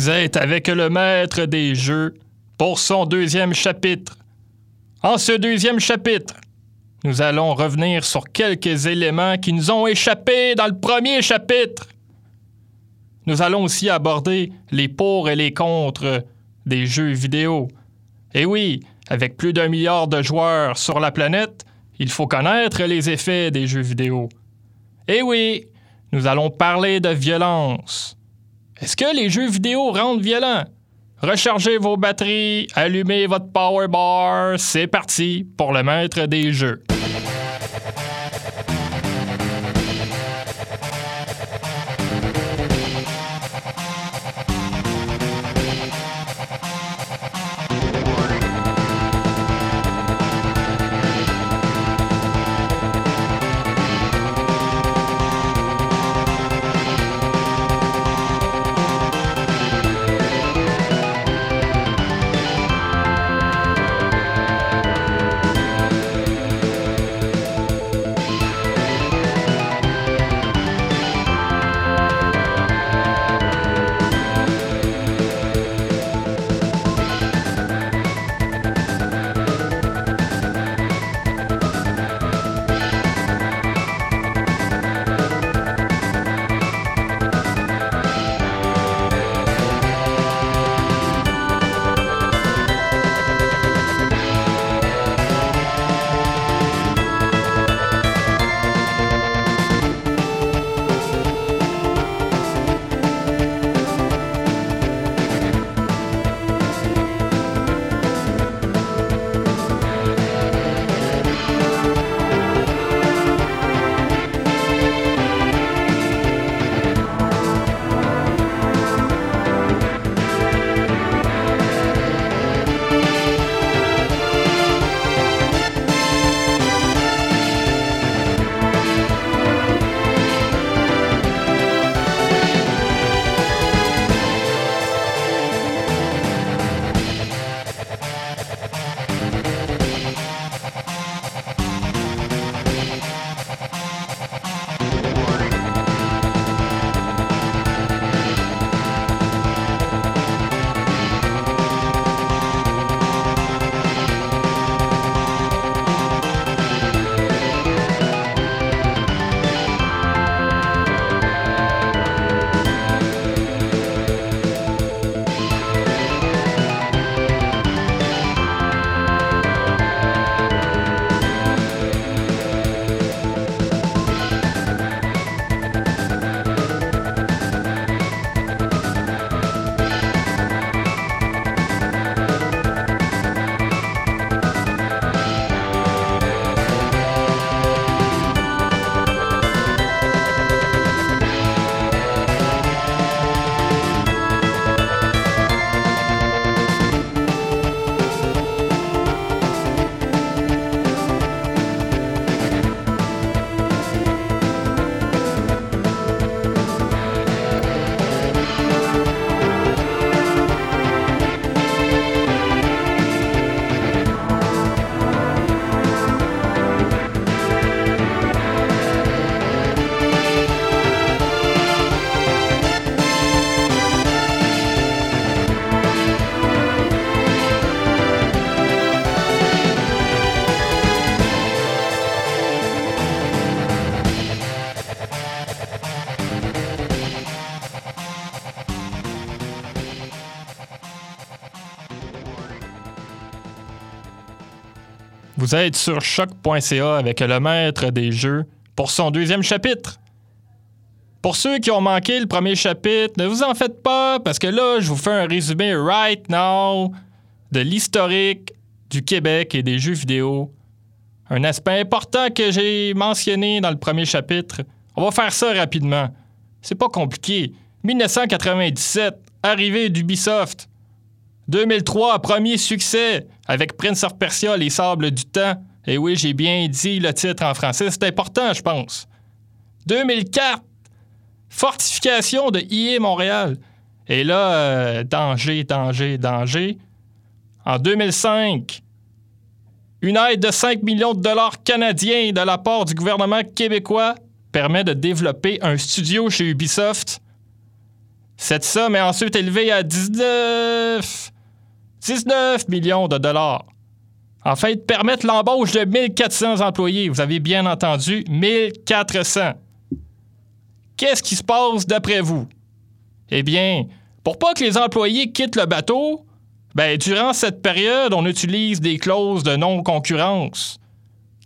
Vous êtes avec le maître des jeux pour son deuxième chapitre. En ce deuxième chapitre, nous allons revenir sur quelques éléments qui nous ont échappé dans le premier chapitre. Nous allons aussi aborder les pour et les contre des jeux vidéo. Et oui, avec plus d'un milliard de joueurs sur la planète, il faut connaître les effets des jeux vidéo. Et oui, nous allons parler de violence. Est-ce que les jeux vidéo rendent violents? Rechargez vos batteries, allumez votre power bar, c'est parti pour le maître des jeux. Vous êtes sur choc.ca avec le maître des jeux pour son deuxième chapitre. Pour ceux qui ont manqué le premier chapitre, ne vous en faites pas parce que là, je vous fais un résumé right now de l'historique du Québec et des jeux vidéo. Un aspect important que j'ai mentionné dans le premier chapitre. On va faire ça rapidement. C'est pas compliqué. 1997, arrivée d'Ubisoft. 2003, premier succès avec Prince of Persia, Les Sables du Temps. Et oui, j'ai bien dit le titre en français, c'est important, je pense. 2004, fortification de IE Montréal. Et là, euh, danger, danger, danger. En 2005, une aide de 5 millions de dollars canadiens de la part du gouvernement québécois permet de développer un studio chez Ubisoft Cette somme est ensuite élevée à 19... 19 millions de dollars. En fait, permettre l'embauche de 1400 employés. Vous avez bien entendu, 1400. Qu'est-ce qui se passe d'après vous? Eh bien, pour pas que les employés quittent le bateau, ben, durant cette période, on utilise des clauses de non-concurrence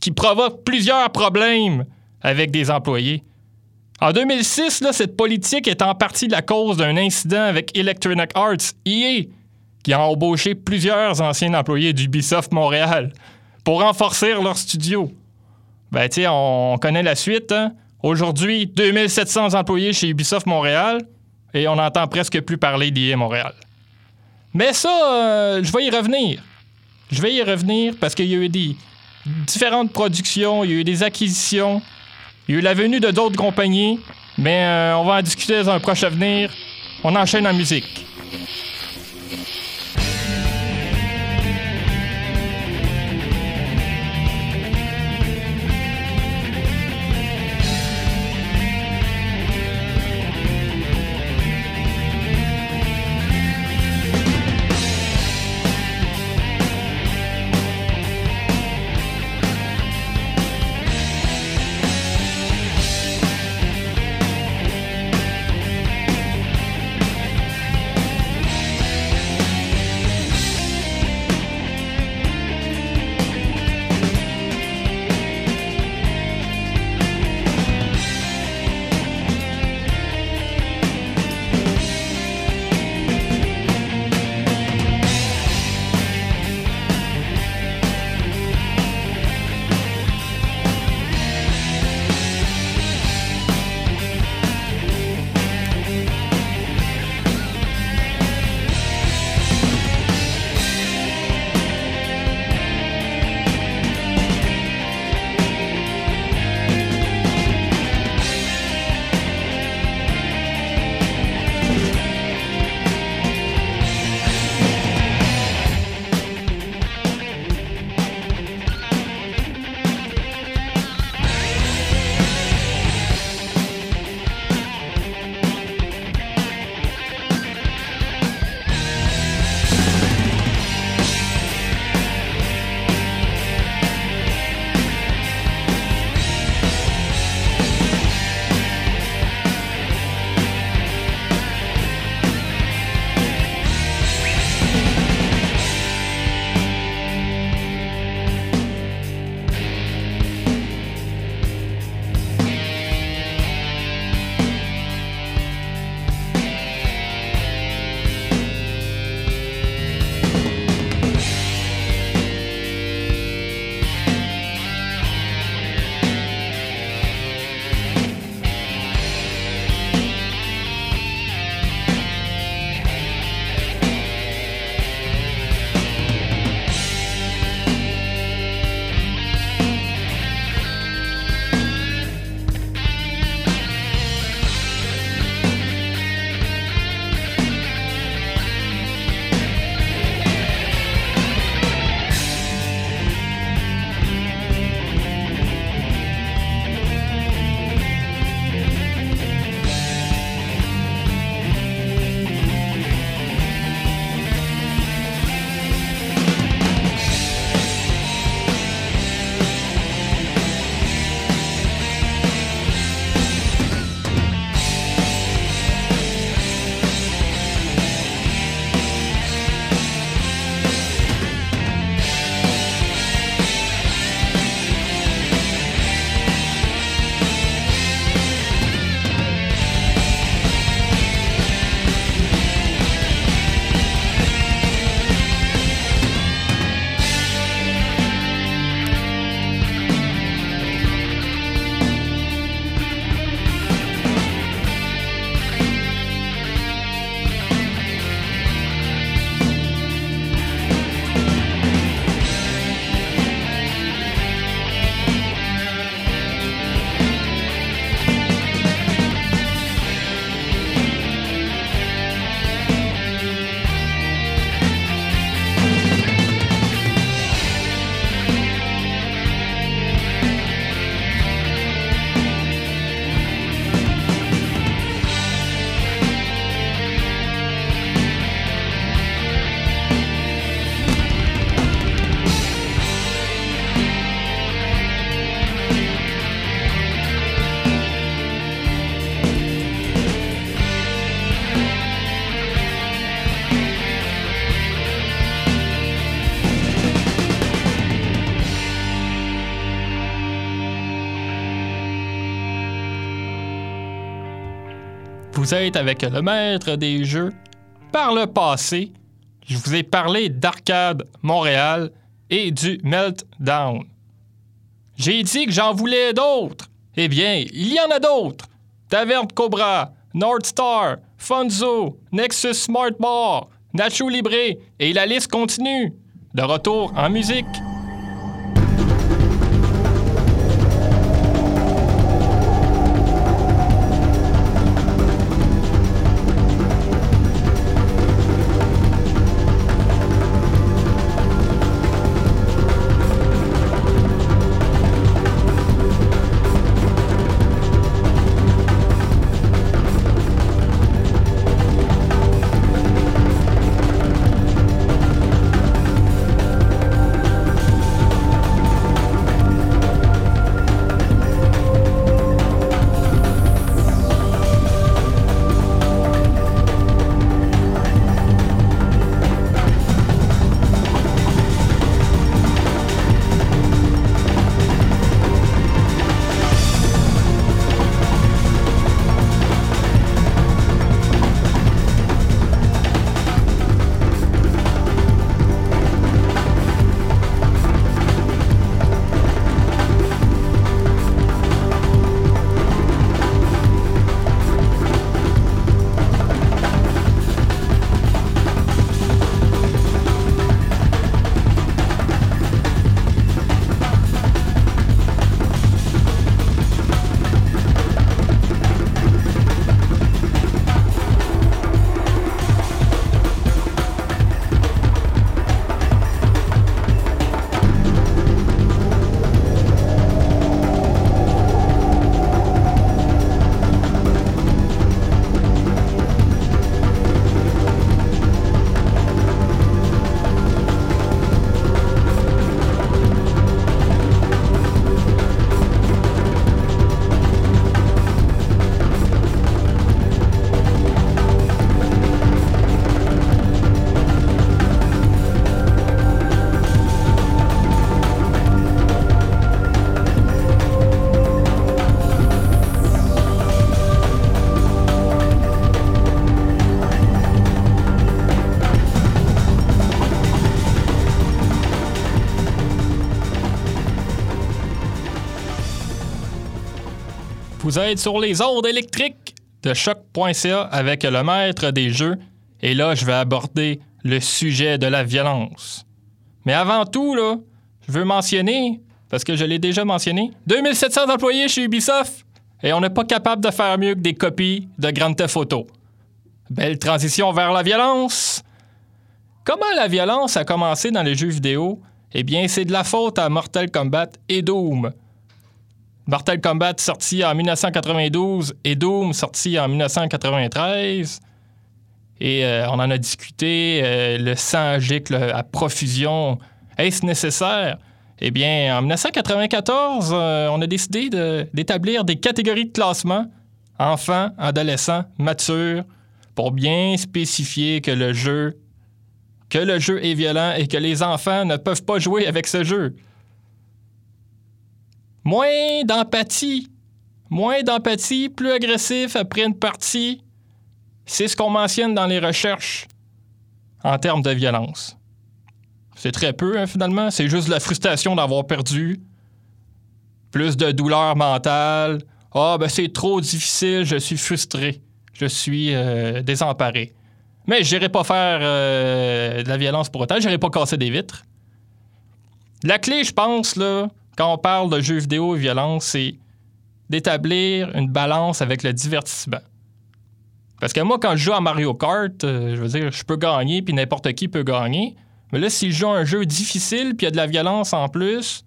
qui provoquent plusieurs problèmes avec des employés. En 2006, là, cette politique est en partie la cause d'un incident avec Electronic Arts, EA, qui a embauché plusieurs anciens employés d'Ubisoft Montréal pour renforcer leur studio. Ben, tu on connaît la suite. Hein? Aujourd'hui, 2700 employés chez Ubisoft Montréal et on n'entend presque plus parler d'IA Montréal. Mais ça, euh, je vais y revenir. Je vais y revenir parce qu'il y a eu des différentes productions, il y a eu des acquisitions, il y a eu la venue de d'autres compagnies, mais euh, on va en discuter dans un prochain avenir. On enchaîne en musique. Vous êtes avec le maître des jeux. Par le passé, je vous ai parlé d'Arcade Montréal et du Meltdown. J'ai dit que j'en voulais d'autres. Eh bien, il y en a d'autres. Taverne Cobra, North Star, Funzo, Nexus Smart Bar, Nacho Libre et la liste continue. De retour en musique. Vous êtes sur les ondes électriques de choc.ca avec le maître des jeux. Et là, je vais aborder le sujet de la violence. Mais avant tout, là, je veux mentionner, parce que je l'ai déjà mentionné, 2700 employés chez Ubisoft. Et on n'est pas capable de faire mieux que des copies de Grand Theft. Belle transition vers la violence. Comment la violence a commencé dans les jeux vidéo? Eh bien, c'est de la faute à Mortal Kombat et Doom. Mortal Kombat sorti en 1992 et Doom sorti en 1993. Et euh, on en a discuté, euh, le sang gicle à profusion. Est-ce nécessaire? Eh bien, en 1994, euh, on a décidé d'établir des catégories de classement enfants, adolescents, matures, pour bien spécifier que le jeu que le jeu est violent et que les enfants ne peuvent pas jouer avec ce jeu. Moins d'empathie. Moins d'empathie, plus agressif après une partie. C'est ce qu'on mentionne dans les recherches en termes de violence. C'est très peu, hein, finalement. C'est juste la frustration d'avoir perdu. Plus de douleur mentale. Ah, ben c'est trop difficile, je suis frustré. Je suis euh, désemparé. Mais je pas faire euh, de la violence pour autant. Je n'irai pas casser des vitres. La clé, je pense, là, quand on parle de jeux vidéo et violence, c'est d'établir une balance avec le divertissement. Parce que moi, quand je joue à Mario Kart, euh, je veux dire, je peux gagner, puis n'importe qui peut gagner. Mais là, si je joue à un jeu difficile, puis il y a de la violence en plus,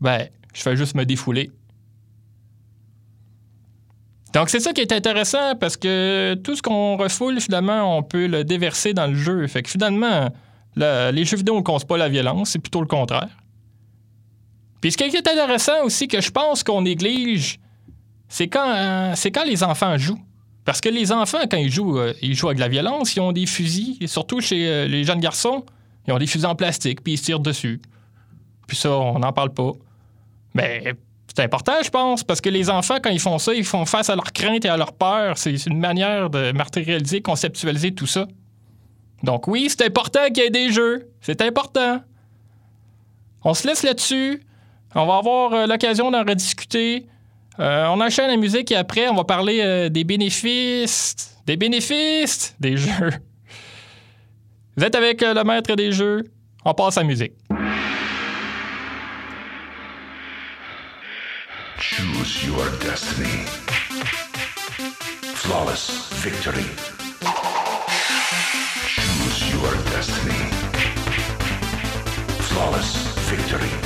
ben, je fais juste me défouler. Donc, c'est ça qui est intéressant, parce que tout ce qu'on refoule, finalement, on peut le déverser dans le jeu. Fait que finalement, les jeux vidéo ne causent pas la violence, c'est plutôt le contraire. Puis ce qui est intéressant aussi que je pense qu'on néglige, c'est quand, euh, c'est quand les enfants jouent. Parce que les enfants, quand ils jouent, euh, ils jouent avec de la violence, ils ont des fusils, surtout chez euh, les jeunes garçons, ils ont des fusils en plastique, puis ils se tirent dessus. Puis ça, on n'en parle pas. Mais C'est important, je pense, parce que les enfants, quand ils font ça, ils font face à leurs craintes et à leurs peurs. C'est une manière de matérialiser, conceptualiser tout ça. Donc oui, c'est important qu'il y ait des jeux. C'est important. On se laisse là-dessus. On va avoir euh, l'occasion d'en rediscuter. Euh, on enchaîne la musique et après, on va parler euh, des bénéfices. Des bénéfices des jeux. Vous êtes avec le maître des jeux. On passe à la musique. Choose your destiny. Flawless victory. Choose your destiny. Flawless victory.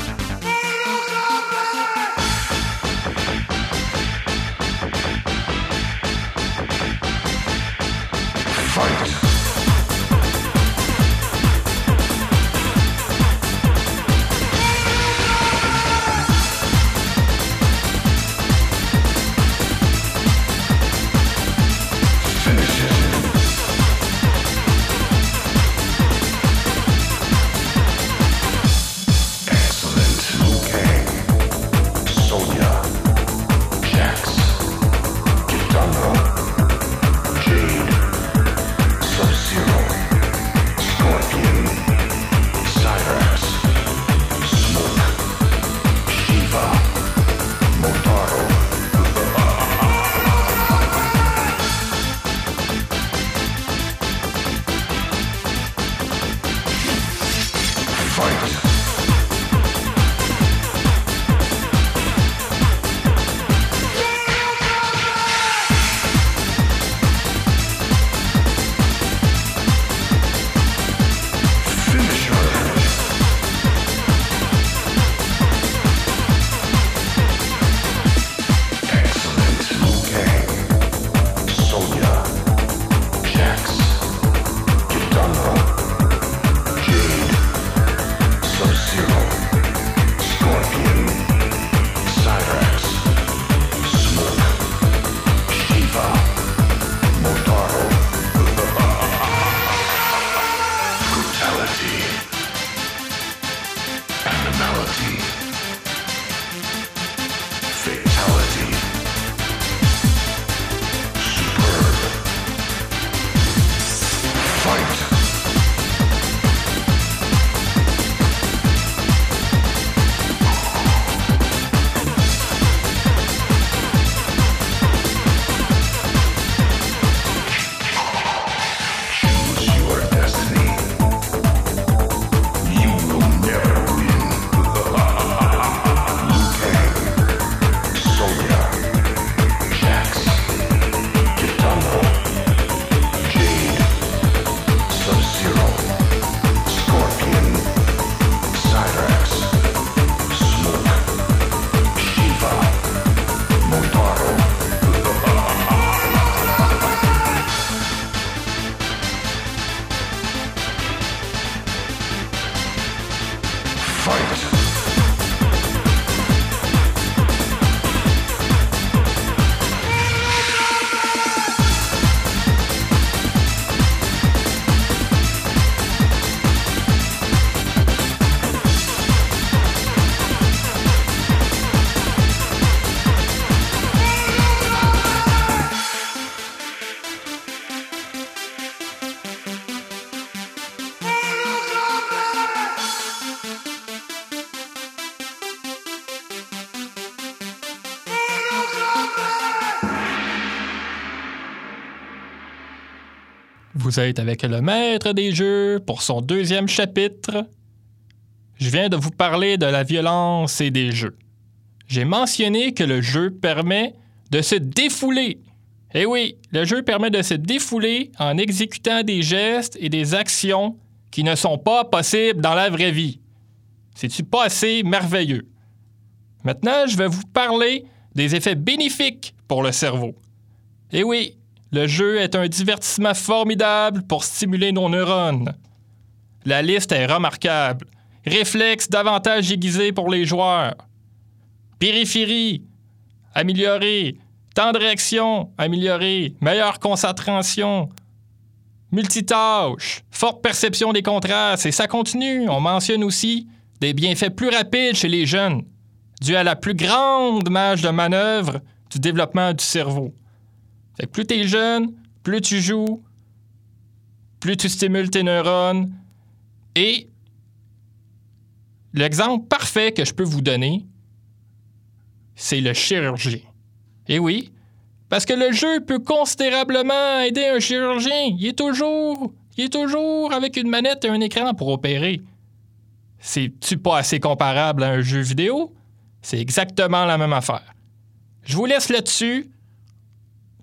Vous êtes avec le maître des jeux pour son deuxième chapitre. Je viens de vous parler de la violence et des jeux. J'ai mentionné que le jeu permet de se défouler. Eh oui, le jeu permet de se défouler en exécutant des gestes et des actions qui ne sont pas possibles dans la vraie vie. C'est-tu pas assez merveilleux? Maintenant, je vais vous parler des effets bénéfiques pour le cerveau. Eh oui, le jeu est un divertissement formidable pour stimuler nos neurones. La liste est remarquable. Réflexe davantage aiguisé pour les joueurs. Périphérie, amélioré. Temps de réaction, amélioré. Meilleure concentration. Multitâche. Forte perception des contrastes. Et ça continue. On mentionne aussi des bienfaits plus rapides chez les jeunes. dû à la plus grande marge de manœuvre du développement du cerveau. Fait que plus tu es jeune, plus tu joues, plus tu stimules tes neurones. Et l'exemple parfait que je peux vous donner, c'est le chirurgien. Et oui, parce que le jeu peut considérablement aider un chirurgien. Il est toujours, il est toujours avec une manette et un écran pour opérer. C'est-tu pas assez comparable à un jeu vidéo? C'est exactement la même affaire. Je vous laisse là-dessus.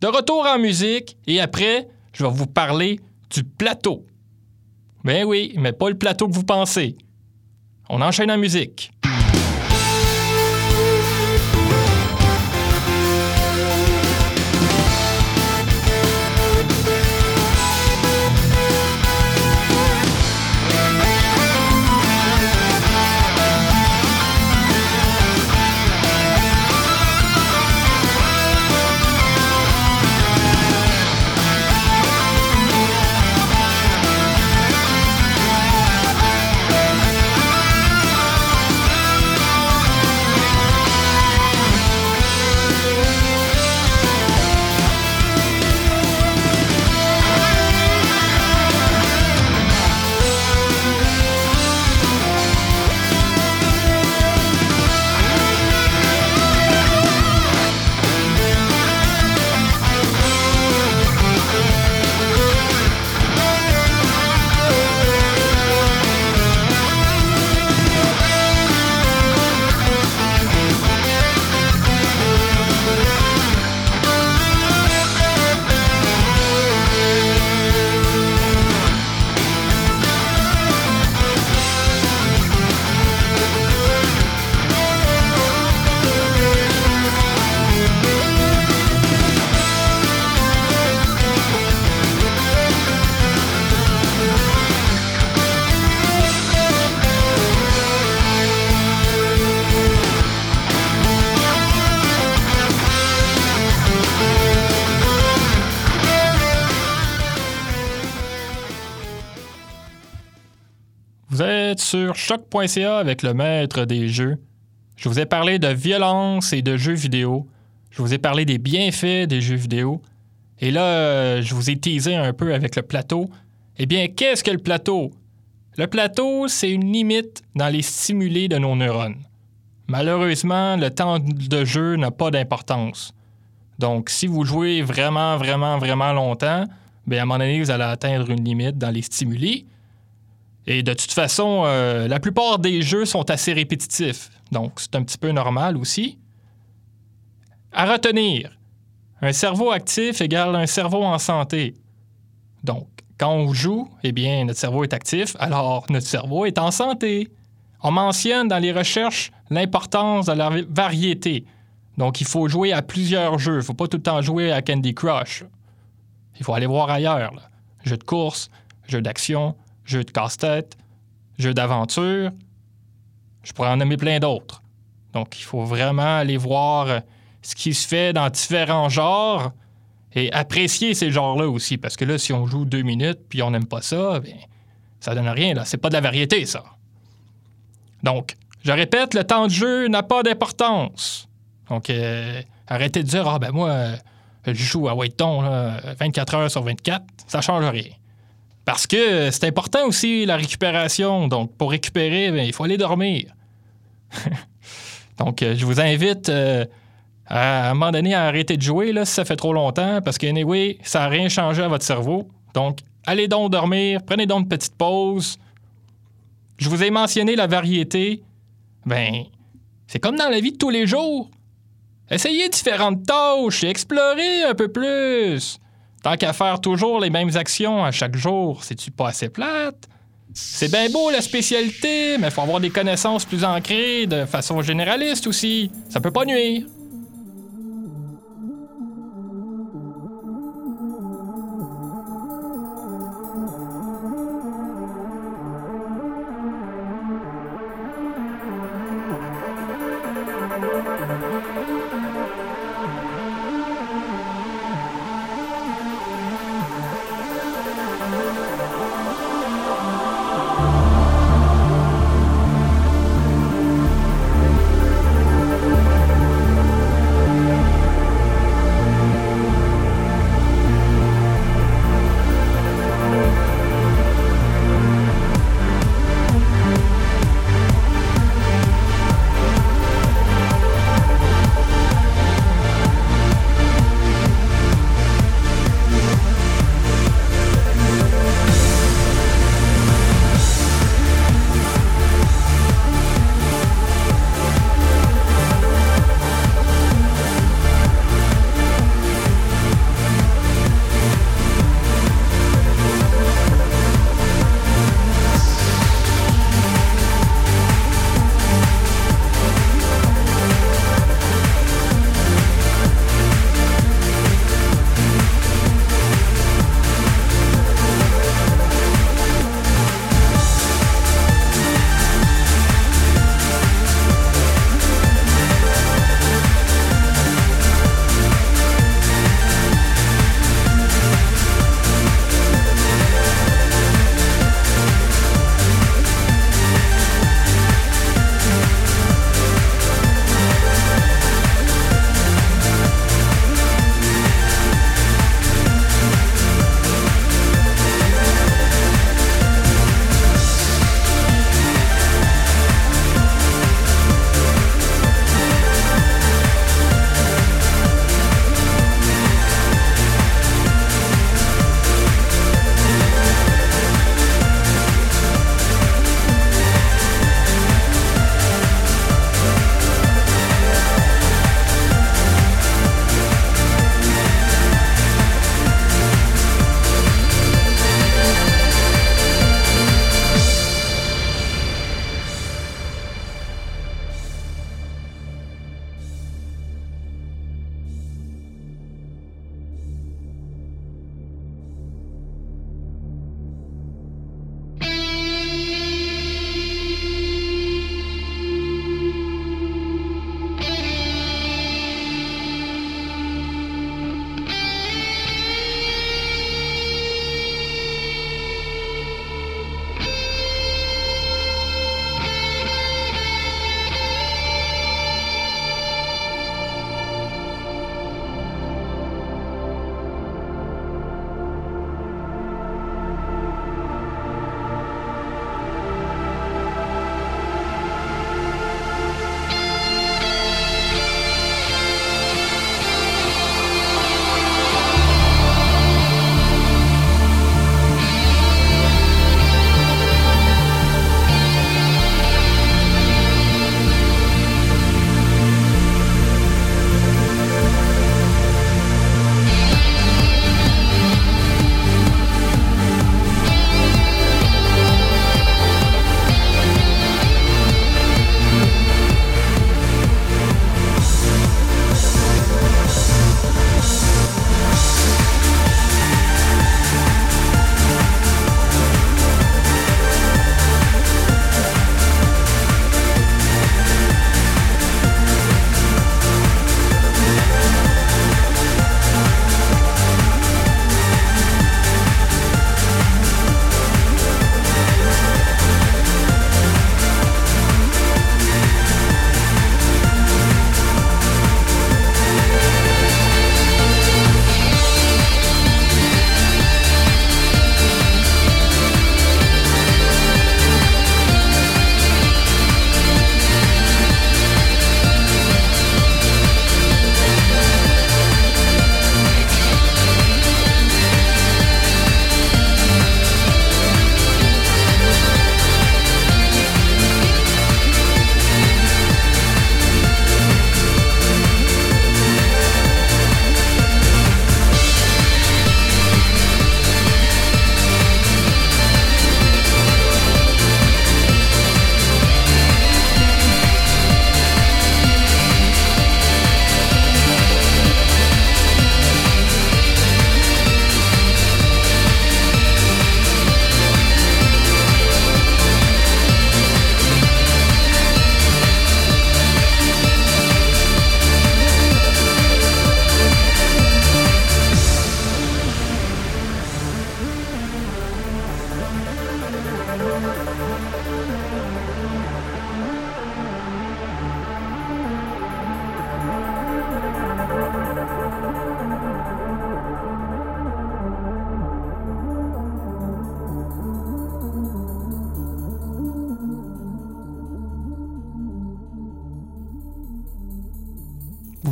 De retour en musique et après, je vais vous parler du plateau. Ben oui, mais pas le plateau que vous pensez. On enchaîne en musique. choc.ca avec le maître des jeux. Je vous ai parlé de violence et de jeux vidéo. Je vous ai parlé des bienfaits des jeux vidéo. Et là, je vous ai teasé un peu avec le plateau. Eh bien, qu'est-ce que le plateau? Le plateau, c'est une limite dans les stimulés de nos neurones. Malheureusement, le temps de jeu n'a pas d'importance. Donc, si vous jouez vraiment, vraiment, vraiment longtemps, bien, à un moment donné, vous allez atteindre une limite dans les stimuli. Et de toute façon, euh, la plupart des jeux sont assez répétitifs, donc c'est un petit peu normal aussi. À retenir, un cerveau actif égale un cerveau en santé. Donc, quand on joue, eh bien, notre cerveau est actif, alors notre cerveau est en santé. On mentionne dans les recherches l'importance de la variété. Donc, il faut jouer à plusieurs jeux. Il ne faut pas tout le temps jouer à Candy Crush. Il faut aller voir ailleurs. Là. Jeux de course, jeux d'action, jeux de casse-tête, jeux d'aventure. Je pourrais en nommer plein d'autres. Donc, il faut vraiment aller voir ce qui se fait dans différents genres et apprécier ces genres-là aussi. Parce que là, si on joue deux minutes puis on n'aime pas ça, bien, ça donne rien. Là. C'est pas de la variété, ça. Donc, je répète, le temps de jeu n'a pas d'importance. Donc, euh, arrêtez de dire, ah ben moi, euh, je joue à Waiton 24 heures sur 24, ça change rien. Parce que c'est important aussi la récupération. Donc, pour récupérer, bien, il faut aller dormir. Donc, euh, je vous invite euh, à, à, un moment donné à arrêter de jouer là, si ça fait trop longtemps, parce que, anyway, ça n'a rien changé à votre cerveau. Donc, allez donc dormir, prenez donc une petite pause. Je vous ai mentionné la variété. Ben, c'est comme dans la vie de tous les jours. Essayez différentes tâches et explorez un peu plus. Tant qu'à faire toujours les mêmes actions à chaque jour, c'est-tu pas assez plate? C'est bien beau la spécialité, mais faut avoir des connaissances plus ancrées de façon généraliste aussi. Ça peut pas nuire.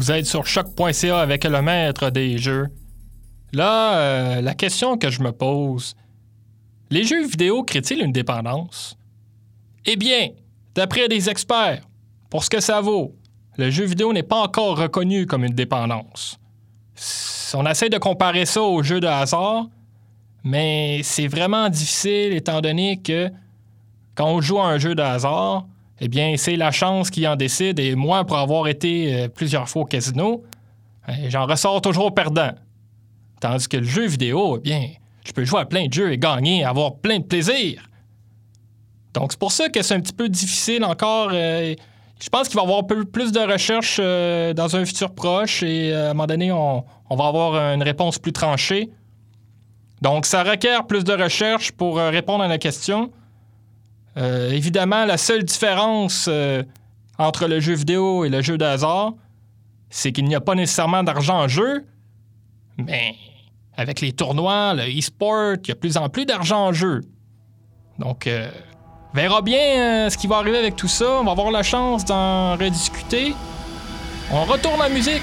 Vous êtes sur choc.ca avec le maître des jeux. Là, euh, la question que je me pose, les jeux vidéo créent-ils une dépendance? Eh bien, d'après des experts, pour ce que ça vaut, le jeu vidéo n'est pas encore reconnu comme une dépendance. On essaie de comparer ça aux jeux de hasard, mais c'est vraiment difficile étant donné que quand on joue à un jeu de hasard, eh bien, c'est la chance qui en décide. Et moi, pour avoir été euh, plusieurs fois au casino, eh, j'en ressors toujours perdant. Tandis que le jeu vidéo, eh bien, je peux jouer à plein de jeux et gagner, avoir plein de plaisir. Donc, c'est pour ça que c'est un petit peu difficile encore. Euh, je pense qu'il va y avoir plus de recherche euh, dans un futur proche et à un moment donné, on, on, va avoir une réponse plus tranchée. Donc, ça requiert plus de recherche pour répondre à la question. Euh, évidemment, la seule différence euh, entre le jeu vidéo et le jeu d'hasard, c'est qu'il n'y a pas nécessairement d'argent en jeu, mais avec les tournois, le e-sport, il y a de plus en plus d'argent en jeu. Donc, euh, verra bien ce qui va arriver avec tout ça. On va avoir la chance d'en rediscuter. On retourne à la musique.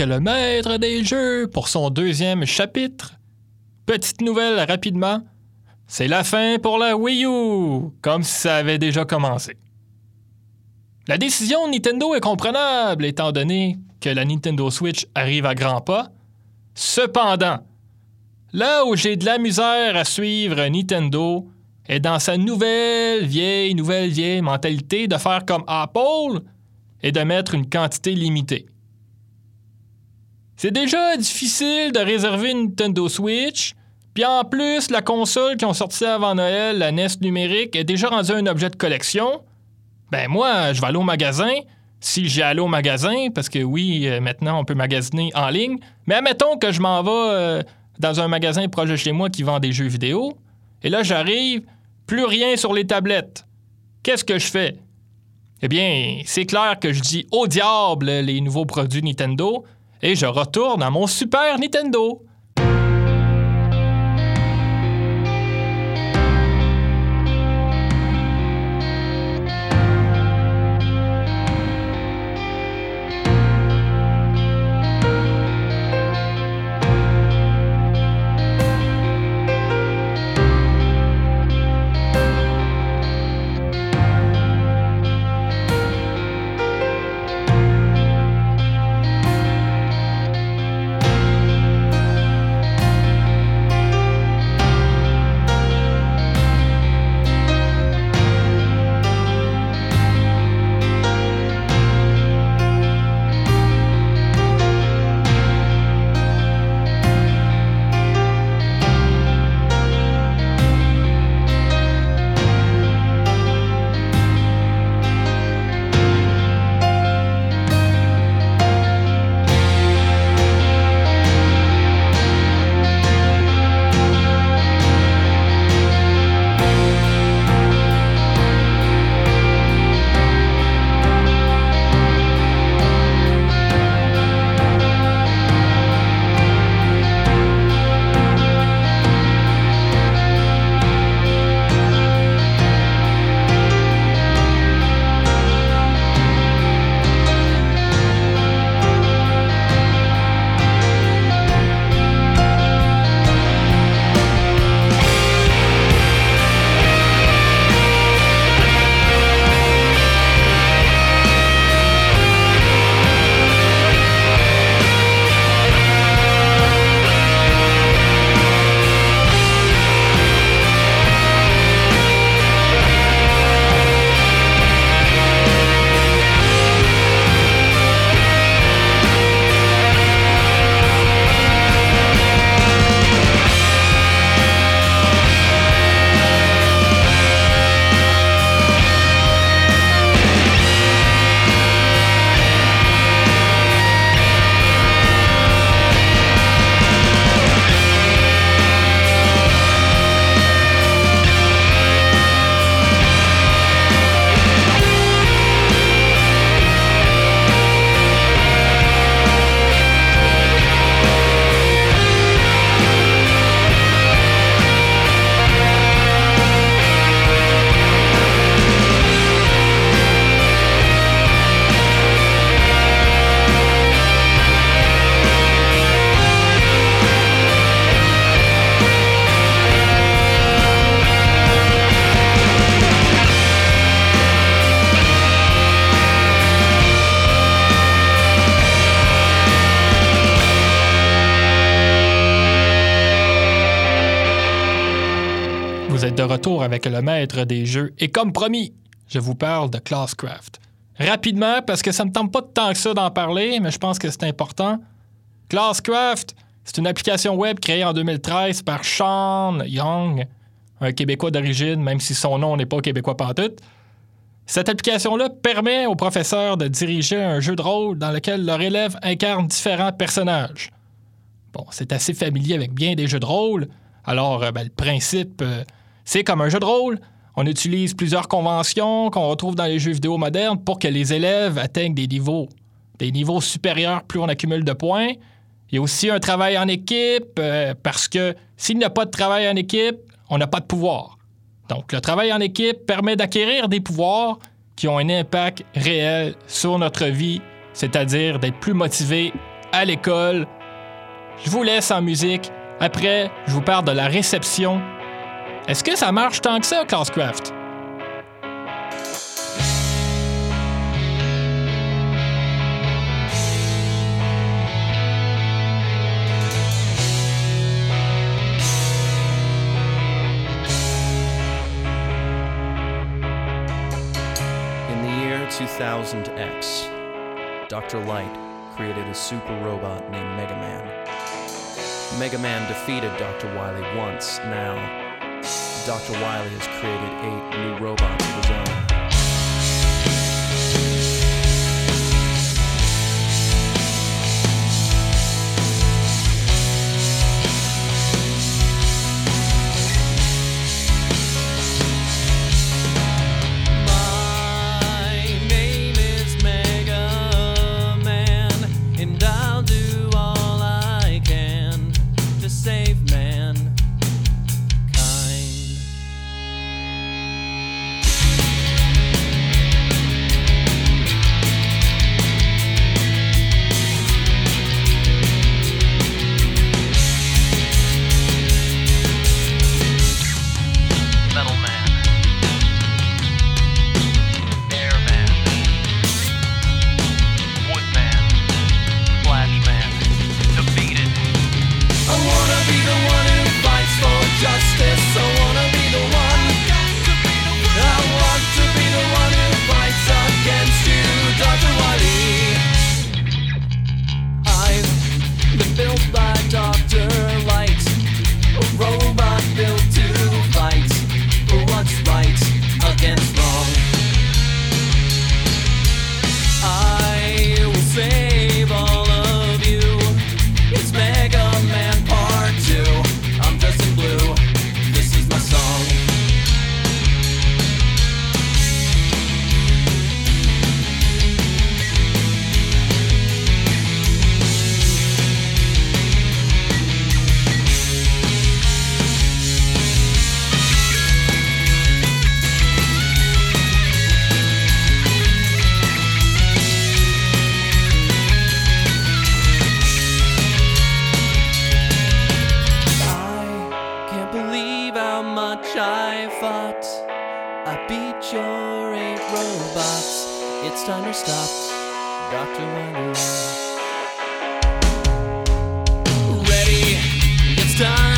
Le maître des jeux pour son deuxième chapitre. Petite nouvelle rapidement, c'est la fin pour la Wii U, comme si ça avait déjà commencé. La décision de Nintendo est comprenable étant donné que la Nintendo Switch arrive à grands pas. Cependant, là où j'ai de la misère à suivre Nintendo est dans sa nouvelle vieille, nouvelle vieille mentalité de faire comme Apple et de mettre une quantité limitée. C'est déjà difficile de réserver une Nintendo Switch, puis en plus, la console qui ont sorti avant Noël, la NES numérique, est déjà rendue un objet de collection. Ben moi, je vais aller au magasin, si j'ai allé au magasin, parce que oui, euh, maintenant on peut magasiner en ligne, mais admettons que je m'en vais euh, dans un magasin proche de chez moi qui vend des jeux vidéo, et là j'arrive, plus rien sur les tablettes. Qu'est-ce que je fais? Eh bien, c'est clair que je dis au diable les nouveaux produits Nintendo, et je retourne à mon Super Nintendo. Avec le maître des jeux. Et comme promis, je vous parle de Classcraft. Rapidement, parce que ça ne me tente pas tant que ça d'en parler, mais je pense que c'est important. Classcraft, c'est une application web créée en 2013 par Sean Young, un Québécois d'origine, même si son nom n'est pas québécois pantoute. Cette application-là permet aux professeurs de diriger un jeu de rôle dans lequel leur élève incarne différents personnages. Bon, c'est assez familier avec bien des jeux de rôle, alors euh, ben, le principe, euh, c'est comme un jeu de rôle. On utilise plusieurs conventions qu'on retrouve dans les jeux vidéo modernes pour que les élèves atteignent des niveaux, des niveaux supérieurs plus on accumule de points. Il y a aussi un travail en équipe euh, parce que s'il n'y a pas de travail en équipe, on n'a pas de pouvoir. Donc le travail en équipe permet d'acquérir des pouvoirs qui ont un impact réel sur notre vie c'est-à-dire d'être plus motivé à l'école. Je vous laisse en musique. Après, je vous parle de la réception. Est-ce que ça marche tant que ça, Classcraft? In the year 2000X, Dr. Light created a super robot named Mega Man. Mega Man defeated Dr. Wily once. Now, Dr. Wily has created eight new robots of his own. Time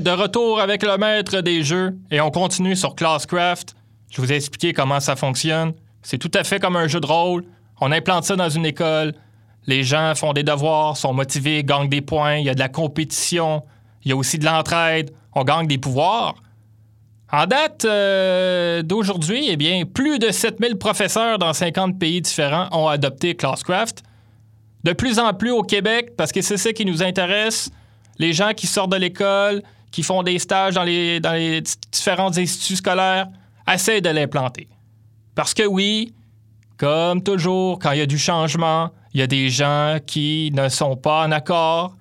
De retour avec le maître des jeux et on continue sur Classcraft. Je vous ai expliqué comment ça fonctionne. C'est tout à fait comme un jeu de rôle. On implante ça dans une école. Les gens font des devoirs, sont motivés, gagnent des points. Il y a de la compétition. Il y a aussi de l'entraide. On gagne des pouvoirs. En date euh, d'aujourd'hui, eh bien, plus de 7000 professeurs dans 50 pays différents ont adopté Classcraft. De plus en plus au Québec, parce que c'est ça qui nous intéresse. Les gens qui sortent de l'école, qui font des stages dans les, différents instituts scolaires, essayent de l'implanter. Parce que oui, comme toujours, quand il y a du changement, il y a des gens qui ne sont pas en accord.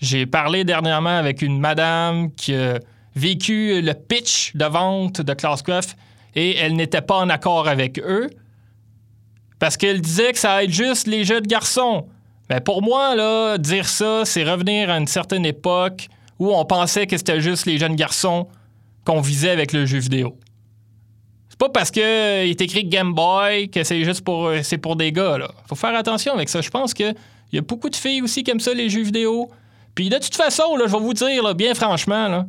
J'ai parlé dernièrement avec une madame qui a vécu le pitch de vente de Classcraft et elle n'était pas en accord avec eux parce qu'elle disait que ça aide juste les jeunes garçons. Mais pour moi, là, dire ça, c'est revenir à une certaine époque où on pensait que c'était juste les jeunes garçons qu'on visait avec le jeu vidéo. C'est pas parce qu'il est écrit Game Boy que c'est juste pour, euh, pour des gars. Là. Faut faire attention avec ça. Je pense qu'il y a beaucoup de filles aussi qui aiment ça, les jeux vidéo. Puis de toute façon, je vais vous dire, bien franchement,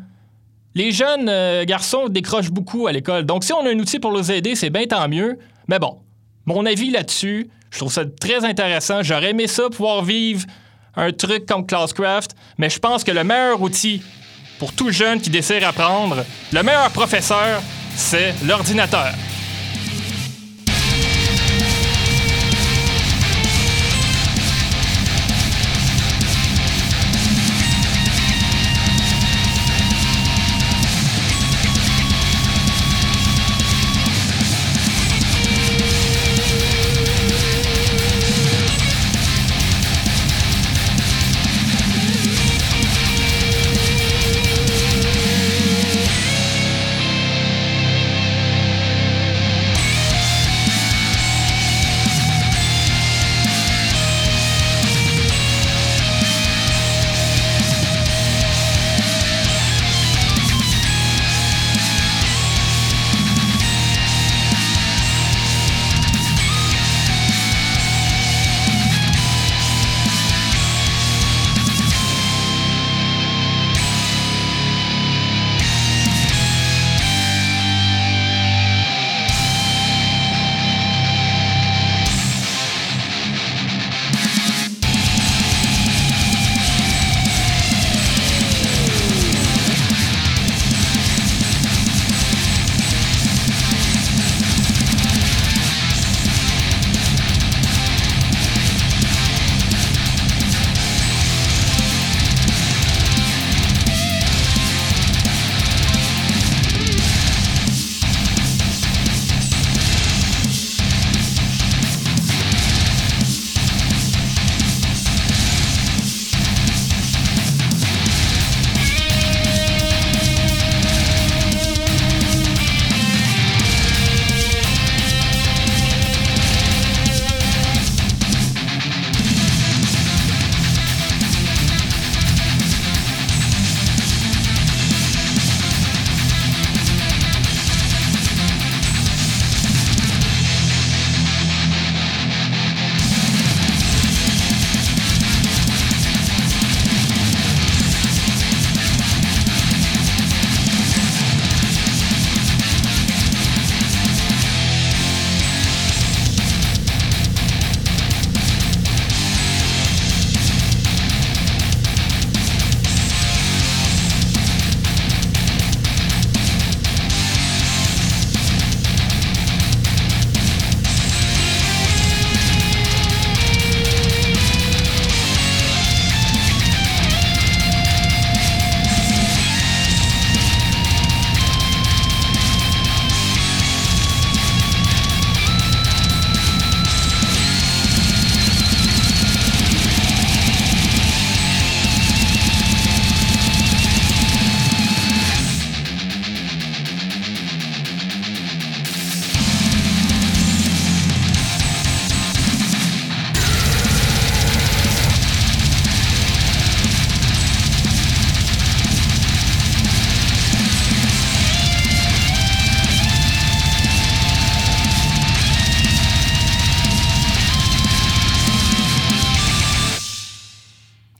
les jeunes euh, garçons décrochent beaucoup à l'école. Donc si on a un outil pour les aider, c'est bien tant mieux. Mais bon, mon avis là-dessus. Je trouve ça très intéressant. J'aurais aimé ça, pouvoir vivre un truc comme Classcraft, mais je pense que le meilleur outil pour tout jeune qui désire apprendre, le meilleur professeur, c'est l'ordinateur.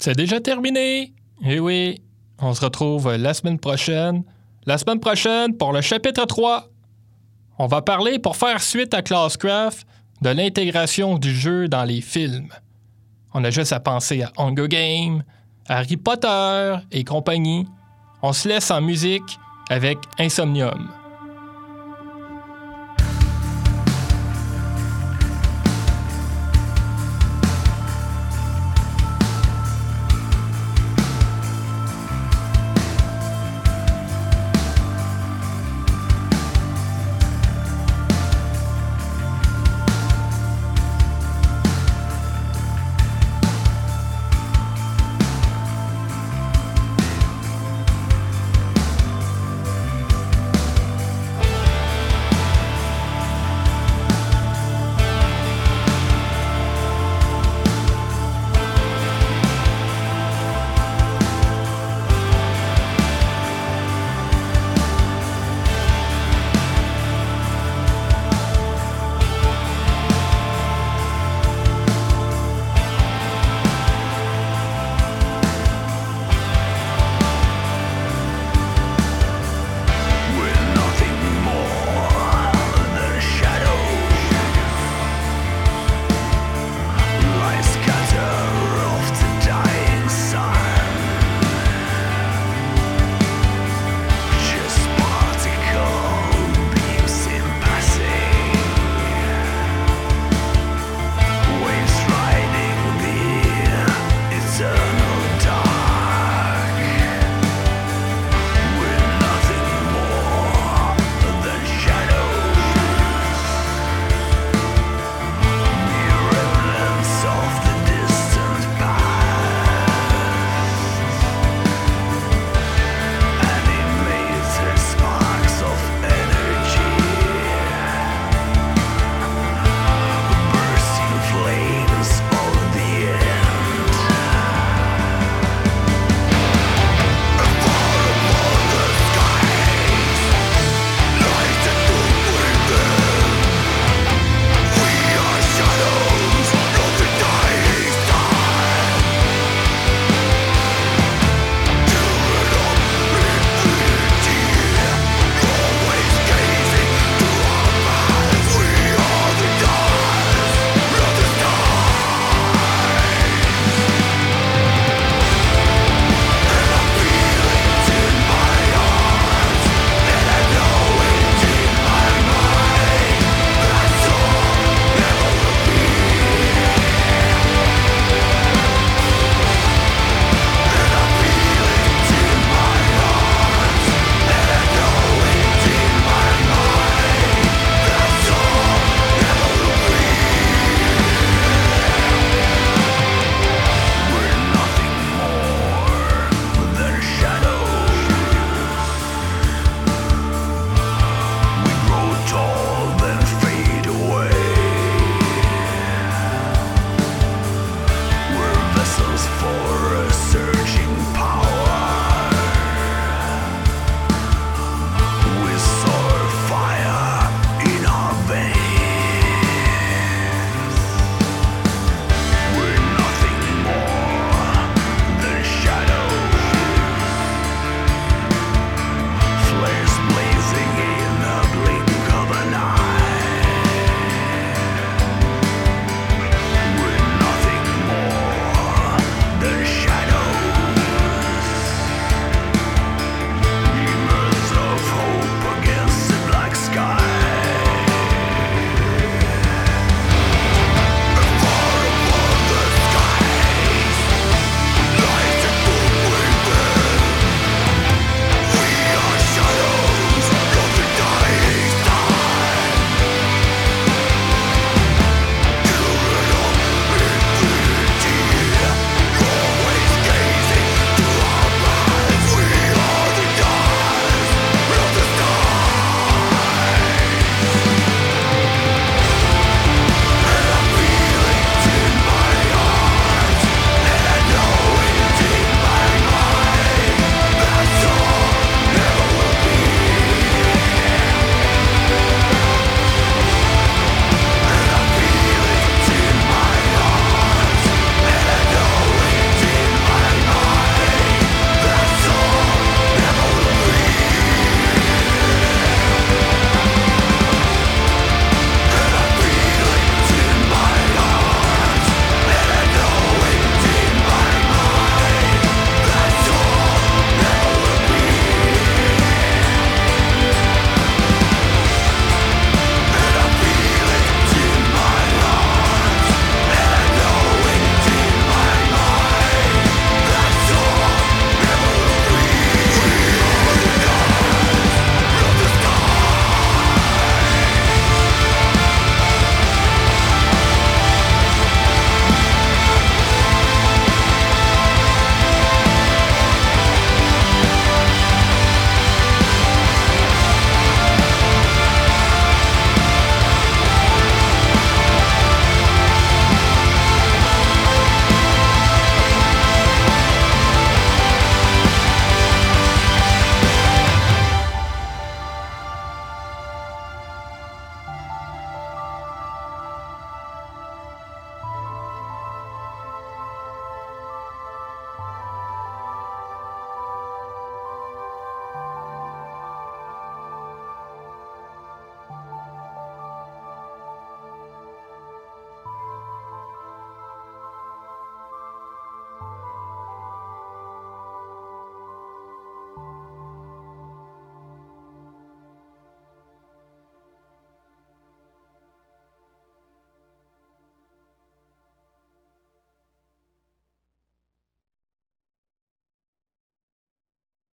C'est déjà terminé. Eh oui, on se retrouve la semaine prochaine. La semaine prochaine pour le chapitre 3. On va parler, pour faire suite à Classcraft, de l'intégration du jeu dans les films. On a juste à penser à Hunger Games, Harry Potter et compagnie. On se laisse en musique avec Insomnium.